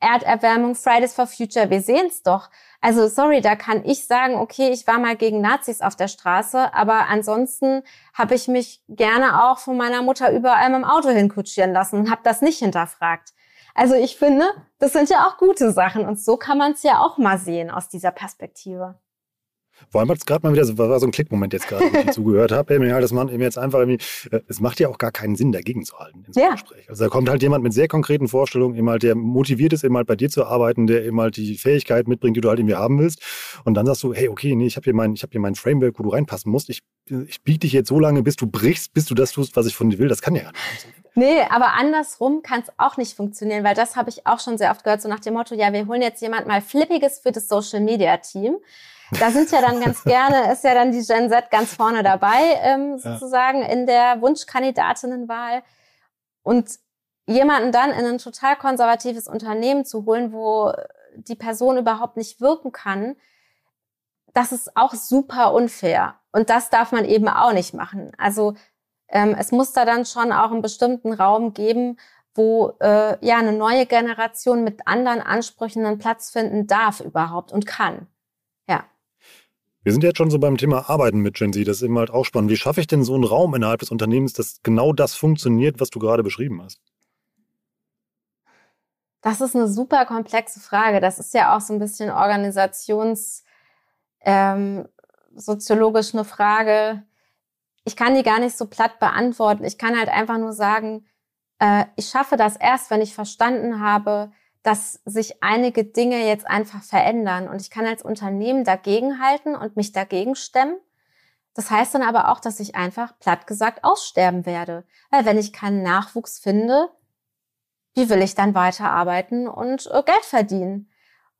Erderwärmung, Fridays for Future, wir sehen es doch. Also sorry, da kann ich sagen, okay, ich war mal gegen Nazis auf der Straße, aber ansonsten habe ich mich gerne auch von meiner Mutter überall mit dem Auto hinkutschieren lassen und habe das nicht hinterfragt. Also ich finde, das sind ja auch gute Sachen und so kann man es ja auch mal sehen aus dieser Perspektive. Vor allem hat es gerade mal wieder, so, war so ein Klickmoment jetzt gerade, wenn ich zugehört habe, ja, dass man eben jetzt einfach irgendwie, äh, es macht ja auch gar keinen Sinn, dagegen zu halten in so ja. Gespräch. Also da kommt halt jemand mit sehr konkreten Vorstellungen, eben halt, der motiviert ist, eben halt bei dir zu arbeiten, der eben halt die Fähigkeit mitbringt, die du halt irgendwie haben willst. Und dann sagst du, hey, okay, nee, ich habe hier mein, ich habe hier mein Framework, wo du reinpassen musst. Ich, ich biete dich jetzt so lange, bis du brichst, bis du das tust, was ich von dir will. Das kann ja gar nicht. Nee, aber andersrum kann es auch nicht funktionieren, weil das habe ich auch schon sehr oft gehört, so nach dem Motto, ja, wir holen jetzt jemand mal Flippiges für das Social Media Team. Da sind ja dann ganz gerne, ist ja dann die Gen Z ganz vorne dabei, ähm, sozusagen ja. in der Wunschkandidatinnenwahl. Und jemanden dann in ein total konservatives Unternehmen zu holen, wo die Person überhaupt nicht wirken kann, das ist auch super unfair. Und das darf man eben auch nicht machen. Also ähm, es muss da dann schon auch einen bestimmten Raum geben, wo äh, ja eine neue Generation mit anderen Ansprüchen einen Platz finden darf überhaupt und kann. Ja. Wir sind jetzt schon so beim Thema Arbeiten mit Gen Z. Das ist eben halt auch spannend. Wie schaffe ich denn so einen Raum innerhalb des Unternehmens, dass genau das funktioniert, was du gerade beschrieben hast? Das ist eine super komplexe Frage. Das ist ja auch so ein bisschen organisationssoziologisch ähm, eine Frage ich kann die gar nicht so platt beantworten. Ich kann halt einfach nur sagen, äh, ich schaffe das erst, wenn ich verstanden habe, dass sich einige Dinge jetzt einfach verändern. Und ich kann als Unternehmen dagegenhalten und mich dagegen stemmen. Das heißt dann aber auch, dass ich einfach platt gesagt aussterben werde. Weil wenn ich keinen Nachwuchs finde, wie will ich dann weiterarbeiten und äh, Geld verdienen?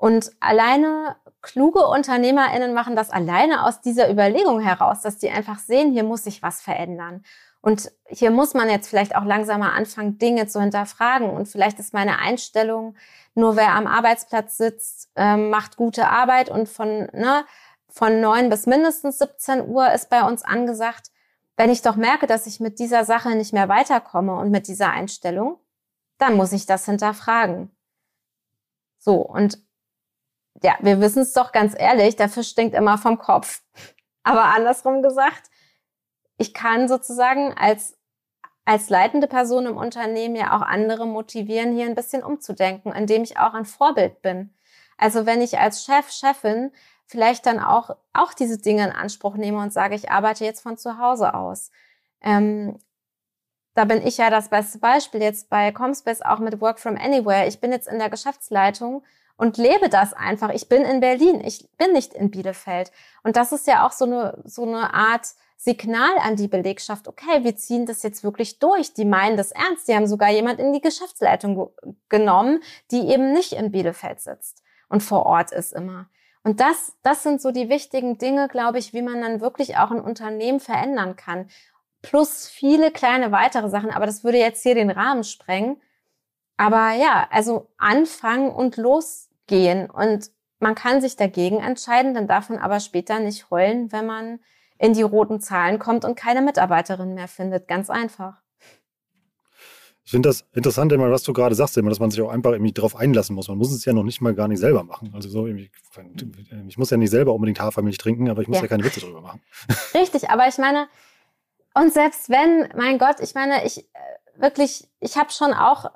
Und alleine kluge UnternehmerInnen machen das alleine aus dieser Überlegung heraus, dass die einfach sehen, hier muss sich was verändern. Und hier muss man jetzt vielleicht auch langsamer anfangen, Dinge zu hinterfragen. Und vielleicht ist meine Einstellung, nur wer am Arbeitsplatz sitzt, ähm, macht gute Arbeit und von, ne, von neun bis mindestens 17 Uhr ist bei uns angesagt. wenn ich doch merke, dass ich mit dieser Sache nicht mehr weiterkomme und mit dieser Einstellung, dann muss ich das hinterfragen. So, und ja, wir wissen es doch ganz ehrlich, der Fisch stinkt immer vom Kopf. Aber andersrum gesagt, ich kann sozusagen als, als leitende Person im Unternehmen ja auch andere motivieren, hier ein bisschen umzudenken, indem ich auch ein Vorbild bin. Also wenn ich als Chef, Chefin vielleicht dann auch, auch diese Dinge in Anspruch nehme und sage, ich arbeite jetzt von zu Hause aus. Ähm, da bin ich ja das beste Beispiel jetzt bei Comspace auch mit Work from Anywhere. Ich bin jetzt in der Geschäftsleitung und lebe das einfach. Ich bin in Berlin, ich bin nicht in Bielefeld. Und das ist ja auch so eine, so eine Art Signal an die Belegschaft, okay, wir ziehen das jetzt wirklich durch. Die meinen das ernst. Die haben sogar jemand in die Geschäftsleitung genommen, die eben nicht in Bielefeld sitzt und vor Ort ist immer. Und das, das sind so die wichtigen Dinge, glaube ich, wie man dann wirklich auch ein Unternehmen verändern kann. Plus viele kleine weitere Sachen, aber das würde jetzt hier den Rahmen sprengen. Aber ja, also anfangen und losgehen. Und man kann sich dagegen entscheiden, dann darf man aber später nicht heulen, wenn man in die roten Zahlen kommt und keine Mitarbeiterin mehr findet. Ganz einfach. Ich finde das interessant, immer, was du gerade sagst, immer, dass man sich auch einfach irgendwie darauf einlassen muss. Man muss es ja noch nicht mal gar nicht selber machen. Also so irgendwie, ich muss ja nicht selber unbedingt Hafermilch trinken, aber ich muss ja, ja keine Witze drüber machen. Richtig, aber ich meine, und selbst wenn, mein Gott, ich meine, ich äh, wirklich, ich habe schon auch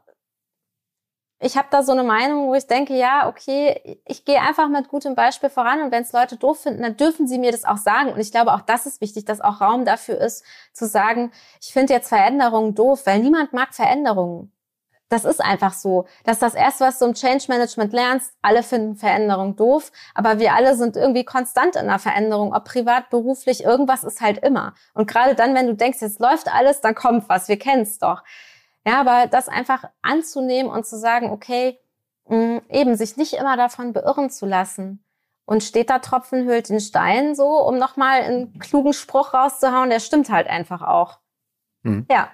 ich habe da so eine Meinung, wo ich denke, ja, okay, ich gehe einfach mit gutem Beispiel voran und wenn es Leute doof finden, dann dürfen sie mir das auch sagen. Und ich glaube, auch das ist wichtig, dass auch Raum dafür ist, zu sagen, ich finde jetzt Veränderungen doof, weil niemand mag Veränderungen. Das ist einfach so. Das ist das Erste, was du im Change Management lernst. Alle finden Veränderung doof, aber wir alle sind irgendwie konstant in der Veränderung, ob privat, beruflich, irgendwas ist halt immer. Und gerade dann, wenn du denkst, jetzt läuft alles, dann kommt was, wir kennen es doch. Ja, aber das einfach anzunehmen und zu sagen, okay, mh, eben sich nicht immer davon beirren zu lassen. Und steht da Tropfen hüllt den Stein so, um nochmal einen klugen Spruch rauszuhauen, der stimmt halt einfach auch. Mhm. Ja.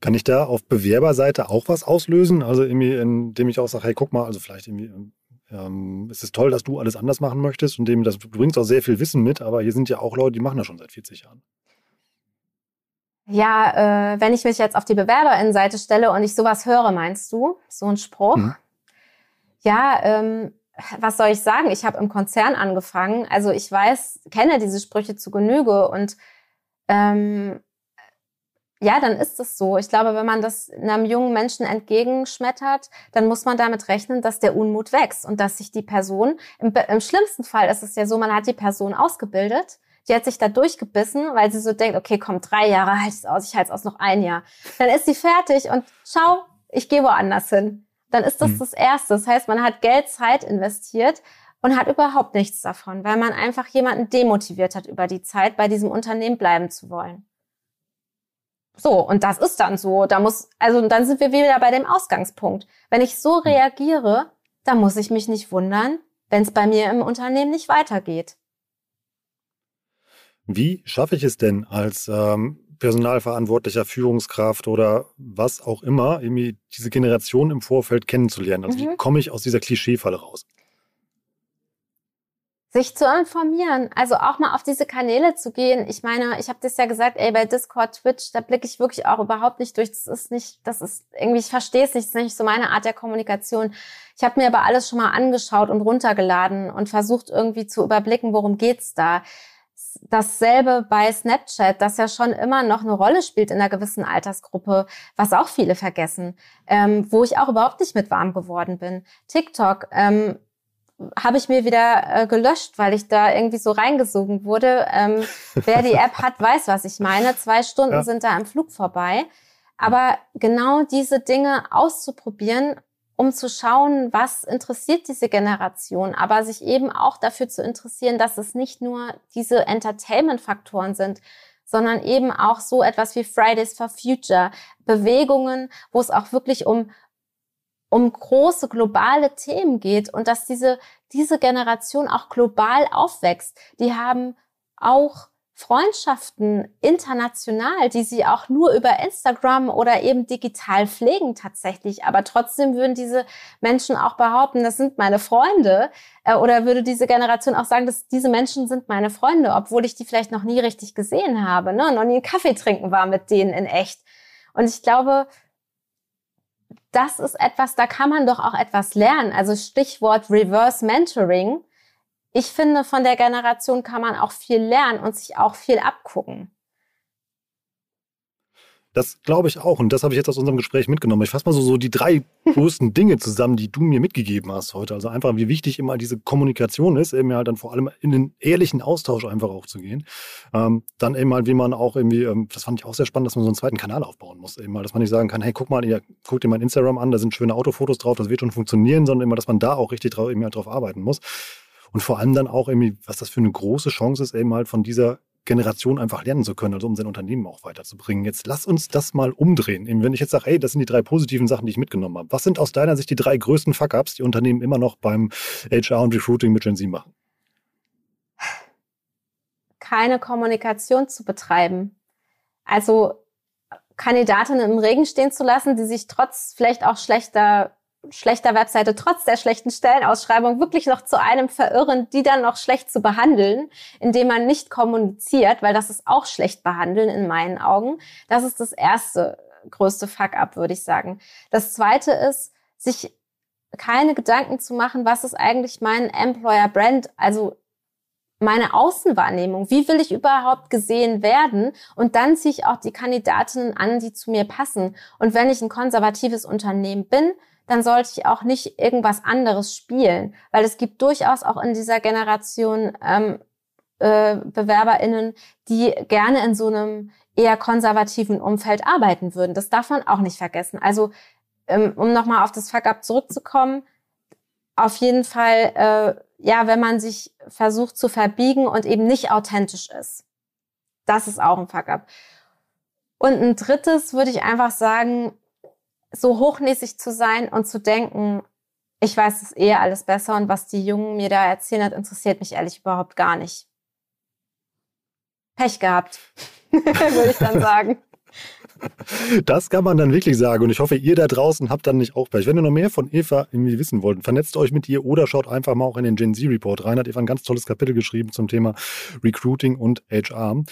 Kann ich da auf Bewerberseite auch was auslösen? Also irgendwie, indem ich auch sage, hey, guck mal, also vielleicht irgendwie, ähm, es ist toll, dass du alles anders machen möchtest und dem, das, du bringst auch sehr viel Wissen mit, aber hier sind ja auch Leute, die machen das schon seit 40 Jahren ja, äh, wenn ich mich jetzt auf die Bewerberinnenseite stelle und ich sowas höre, meinst du? So ein Spruch? Mhm. Ja, ähm, was soll ich sagen? Ich habe im Konzern angefangen. Also ich weiß, kenne diese Sprüche zu Genüge und ähm, ja, dann ist es so. Ich glaube, wenn man das einem jungen Menschen entgegenschmettert, dann muss man damit rechnen, dass der Unmut wächst und dass sich die Person, im, im schlimmsten Fall ist es ja so, man hat die Person ausgebildet die hat sich da durchgebissen, weil sie so denkt, okay, komm, drei Jahre halt es aus, ich halte es aus noch ein Jahr. Dann ist sie fertig und schau, ich gehe woanders hin. Dann ist das mhm. das Erste. Das heißt, man hat Geld, Zeit investiert und hat überhaupt nichts davon, weil man einfach jemanden demotiviert hat über die Zeit, bei diesem Unternehmen bleiben zu wollen. So, und das ist dann so. Da muss, also dann sind wir wieder bei dem Ausgangspunkt. Wenn ich so mhm. reagiere, dann muss ich mich nicht wundern, wenn es bei mir im Unternehmen nicht weitergeht. Wie schaffe ich es denn als ähm, personalverantwortlicher Führungskraft oder was auch immer, irgendwie diese Generation im Vorfeld kennenzulernen? Also mhm. wie komme ich aus dieser Klischeefalle raus? sich zu informieren, also auch mal auf diese Kanäle zu gehen. Ich meine, ich habe das ja gesagt, ey, bei Discord, Twitch, da blicke ich wirklich auch überhaupt nicht durch. Das ist nicht, das ist irgendwie, ich verstehe es nicht, das ist nicht so meine Art der Kommunikation. Ich habe mir aber alles schon mal angeschaut und runtergeladen und versucht irgendwie zu überblicken, worum geht's da dasselbe bei Snapchat, das ja schon immer noch eine Rolle spielt in einer gewissen Altersgruppe, was auch viele vergessen, ähm, wo ich auch überhaupt nicht mit warm geworden bin. TikTok ähm, habe ich mir wieder äh, gelöscht, weil ich da irgendwie so reingesogen wurde. Ähm, wer die App hat, weiß, was ich meine. Zwei Stunden ja. sind da im Flug vorbei. Aber genau diese Dinge auszuprobieren um zu schauen, was interessiert diese Generation, aber sich eben auch dafür zu interessieren, dass es nicht nur diese Entertainment-Faktoren sind, sondern eben auch so etwas wie Fridays for Future, Bewegungen, wo es auch wirklich um um große globale Themen geht und dass diese diese Generation auch global aufwächst. Die haben auch Freundschaften international, die sie auch nur über Instagram oder eben digital pflegen tatsächlich. Aber trotzdem würden diese Menschen auch behaupten, das sind meine Freunde. Äh, oder würde diese Generation auch sagen, dass diese Menschen sind meine Freunde, obwohl ich die vielleicht noch nie richtig gesehen habe, ne? noch nie einen Kaffee trinken war mit denen in echt. Und ich glaube, das ist etwas, da kann man doch auch etwas lernen. Also Stichwort Reverse Mentoring ich finde, von der Generation kann man auch viel lernen und sich auch viel abgucken. Das glaube ich auch. Und das habe ich jetzt aus unserem Gespräch mitgenommen. Ich fasse mal so, so die drei größten Dinge zusammen, die du mir mitgegeben hast heute. Also einfach, wie wichtig immer diese Kommunikation ist, eben halt dann vor allem in den ehrlichen Austausch einfach auch zu gehen. Ähm, dann eben halt, wie man auch irgendwie, ähm, das fand ich auch sehr spannend, dass man so einen zweiten Kanal aufbauen muss. Eben mal, dass man nicht sagen kann, hey, guck mal, ihr guckt dir mein Instagram an, da sind schöne Autofotos drauf, das wird schon funktionieren, sondern immer, dass man da auch richtig drauf, eben halt drauf arbeiten muss. Und vor allem dann auch irgendwie, was das für eine große Chance ist, eben halt von dieser Generation einfach lernen zu können, also um sein Unternehmen auch weiterzubringen. Jetzt lass uns das mal umdrehen. Eben wenn ich jetzt sage, hey, das sind die drei positiven Sachen, die ich mitgenommen habe. Was sind aus deiner Sicht die drei größten Fuck-Ups, die Unternehmen immer noch beim HR und Recruiting mit Gen Z machen? Keine Kommunikation zu betreiben. Also Kandidatinnen im Regen stehen zu lassen, die sich trotz vielleicht auch schlechter schlechter Webseite trotz der schlechten Stellenausschreibung wirklich noch zu einem verirren, die dann noch schlecht zu behandeln, indem man nicht kommuniziert, weil das ist auch schlecht behandeln in meinen Augen. Das ist das erste größte Fuck-up, würde ich sagen. Das zweite ist, sich keine Gedanken zu machen, was ist eigentlich mein Employer Brand, also meine Außenwahrnehmung. Wie will ich überhaupt gesehen werden? Und dann ziehe ich auch die Kandidatinnen an, die zu mir passen. Und wenn ich ein konservatives Unternehmen bin, dann sollte ich auch nicht irgendwas anderes spielen, weil es gibt durchaus auch in dieser Generation ähm, äh, BewerberInnen, die gerne in so einem eher konservativen Umfeld arbeiten würden. Das darf man auch nicht vergessen. Also ähm, um nochmal auf das Fuck-up zurückzukommen, auf jeden Fall, äh, ja, wenn man sich versucht zu verbiegen und eben nicht authentisch ist. Das ist auch ein Fuck-up. Und ein drittes würde ich einfach sagen, so hochnäsig zu sein und zu denken, ich weiß es eh alles besser und was die Jungen mir da erzählen hat, interessiert mich ehrlich überhaupt gar nicht. Pech gehabt, würde ich dann sagen. Das kann man dann wirklich sagen. Und ich hoffe, ihr da draußen habt dann nicht auch Pech. Wenn ihr noch mehr von Eva irgendwie wissen wollt, vernetzt euch mit ihr oder schaut einfach mal auch in den Gen Z Report rein. Hat Eva ein ganz tolles Kapitel geschrieben zum Thema Recruiting und HR.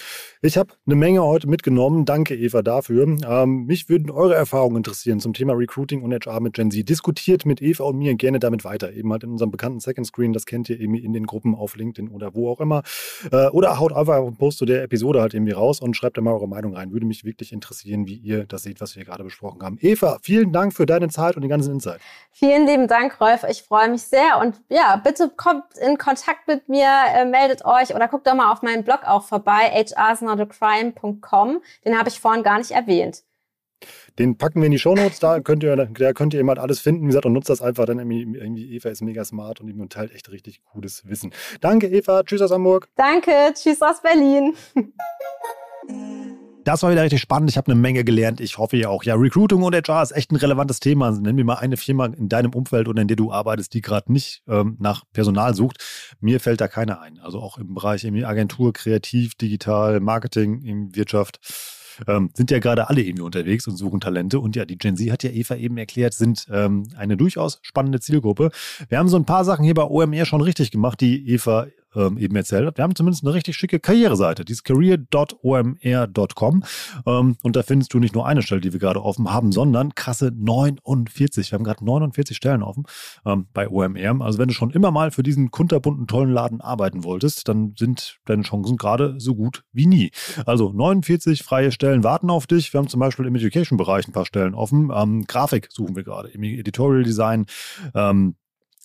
Ich habe eine Menge heute mitgenommen. Danke, Eva, dafür. Ähm, mich würden eure Erfahrungen interessieren zum Thema Recruiting und HR mit Gen Z. Diskutiert mit Eva und mir gerne damit weiter. Eben halt in unserem bekannten Second Screen. Das kennt ihr irgendwie in den Gruppen auf LinkedIn oder wo auch immer. Äh, oder haut einfach einen Post zu der Episode halt irgendwie raus und schreibt da mal eure Meinung rein. Würde mich wirklich interessieren, wie ihr das seht, was wir gerade besprochen haben. Eva, vielen Dank für deine Zeit und den ganzen Insight. Vielen lieben Dank, Rolf. Ich freue mich sehr. Und ja, bitte kommt in Kontakt mit mir, äh, meldet euch oder guckt doch mal auf meinem Blog auch vorbei, hrsnotacrime.com. Den habe ich vorhin gar nicht erwähnt. Den packen wir in die Shownotes, da könnt ihr, da könnt ihr jemand alles finden. Wie gesagt, und nutzt das einfach dann irgendwie, Eva ist mega smart und teilt echt richtig cooles Wissen. Danke, Eva. Tschüss aus Hamburg. Danke. Tschüss aus Berlin. Das war wieder richtig spannend. Ich habe eine Menge gelernt. Ich hoffe ja auch. Ja, Recruiting und HR ist echt ein relevantes Thema. Nenn mir mal eine Firma in deinem Umfeld oder in der du arbeitest, die gerade nicht ähm, nach Personal sucht. Mir fällt da keiner ein. Also auch im Bereich irgendwie Agentur, Kreativ, Digital, Marketing, in Wirtschaft. Ähm, sind ja gerade alle irgendwie unterwegs und suchen Talente. Und ja, die Gen Z hat ja Eva eben erklärt, sind ähm, eine durchaus spannende Zielgruppe. Wir haben so ein paar Sachen hier bei OMR schon richtig gemacht, die Eva ähm, eben erzählt hat. Wir haben zumindest eine richtig schicke Karriereseite, die ist career.omr.com ähm, und da findest du nicht nur eine Stelle, die wir gerade offen haben, sondern krasse 49. Wir haben gerade 49 Stellen offen ähm, bei OMR. Also wenn du schon immer mal für diesen kunterbunten, tollen Laden arbeiten wolltest, dann sind deine Chancen gerade so gut wie nie. Also 49 freie Stellen warten auf dich. Wir haben zum Beispiel im Education-Bereich ein paar Stellen offen. Ähm, Grafik suchen wir gerade, im Editorial Design,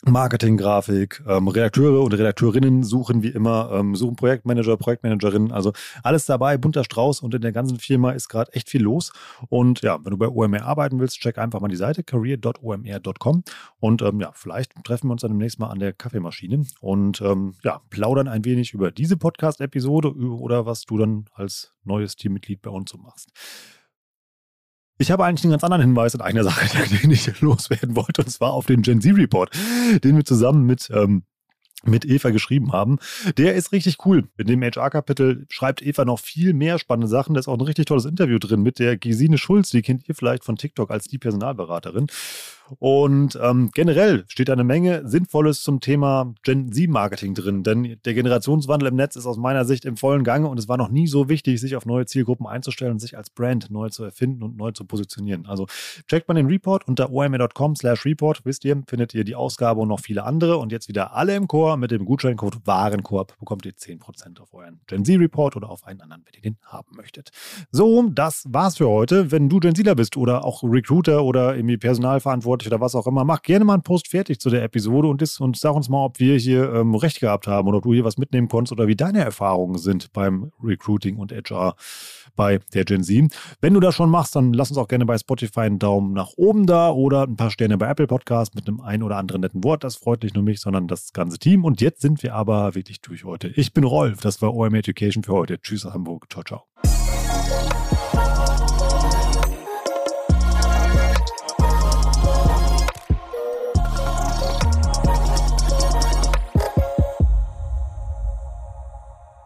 ähm, Marketing, Grafik, ähm, Redakteure und Redakteurinnen suchen wie immer, ähm, suchen Projektmanager, Projektmanagerinnen, also alles dabei, bunter Strauß und in der ganzen Firma ist gerade echt viel los. Und ja, wenn du bei OMR arbeiten willst, check einfach mal die Seite career.omr.com und ähm, ja, vielleicht treffen wir uns dann demnächst mal an der Kaffeemaschine und ähm, ja, plaudern ein wenig über diese Podcast-Episode oder was du dann als neues Teammitglied bei uns so machst. Ich habe eigentlich einen ganz anderen Hinweis in einer Sache, den ich loswerden wollte, und zwar auf den Gen Z Report, den wir zusammen mit ähm, mit Eva geschrieben haben. Der ist richtig cool. In dem HR-Kapitel schreibt Eva noch viel mehr spannende Sachen. Da ist auch ein richtig tolles Interview drin mit der Gesine Schulz. Die kennt ihr vielleicht von TikTok als die Personalberaterin. Und ähm, generell steht eine Menge Sinnvolles zum Thema Gen Z-Marketing drin, denn der Generationswandel im Netz ist aus meiner Sicht im vollen Gange und es war noch nie so wichtig, sich auf neue Zielgruppen einzustellen und sich als Brand neu zu erfinden und neu zu positionieren. Also checkt man den Report unter omr.com slash report, wisst ihr, findet ihr die Ausgabe und noch viele andere und jetzt wieder alle im Chor mit dem Gutscheincode Warenkorb bekommt ihr 10% auf euren Gen Z-Report oder auf einen anderen, wenn ihr den haben möchtet. So, das war's für heute. Wenn du Gen Zler bist oder auch Recruiter oder irgendwie Personalverantwortlich verantwortlich oder was auch immer, mach gerne mal einen Post fertig zu der Episode und, ist, und sag uns mal, ob wir hier ähm, recht gehabt haben oder ob du hier was mitnehmen konntest oder wie deine Erfahrungen sind beim Recruiting und HR bei der Gen Z. Wenn du das schon machst, dann lass uns auch gerne bei Spotify einen Daumen nach oben da oder ein paar Sterne bei Apple Podcast mit einem ein oder anderen netten Wort. Das freut nicht nur mich, sondern das ganze Team. Und jetzt sind wir aber wirklich durch heute. Ich bin Rolf, das war OM Education für heute. Tschüss Hamburg. Ciao, ciao.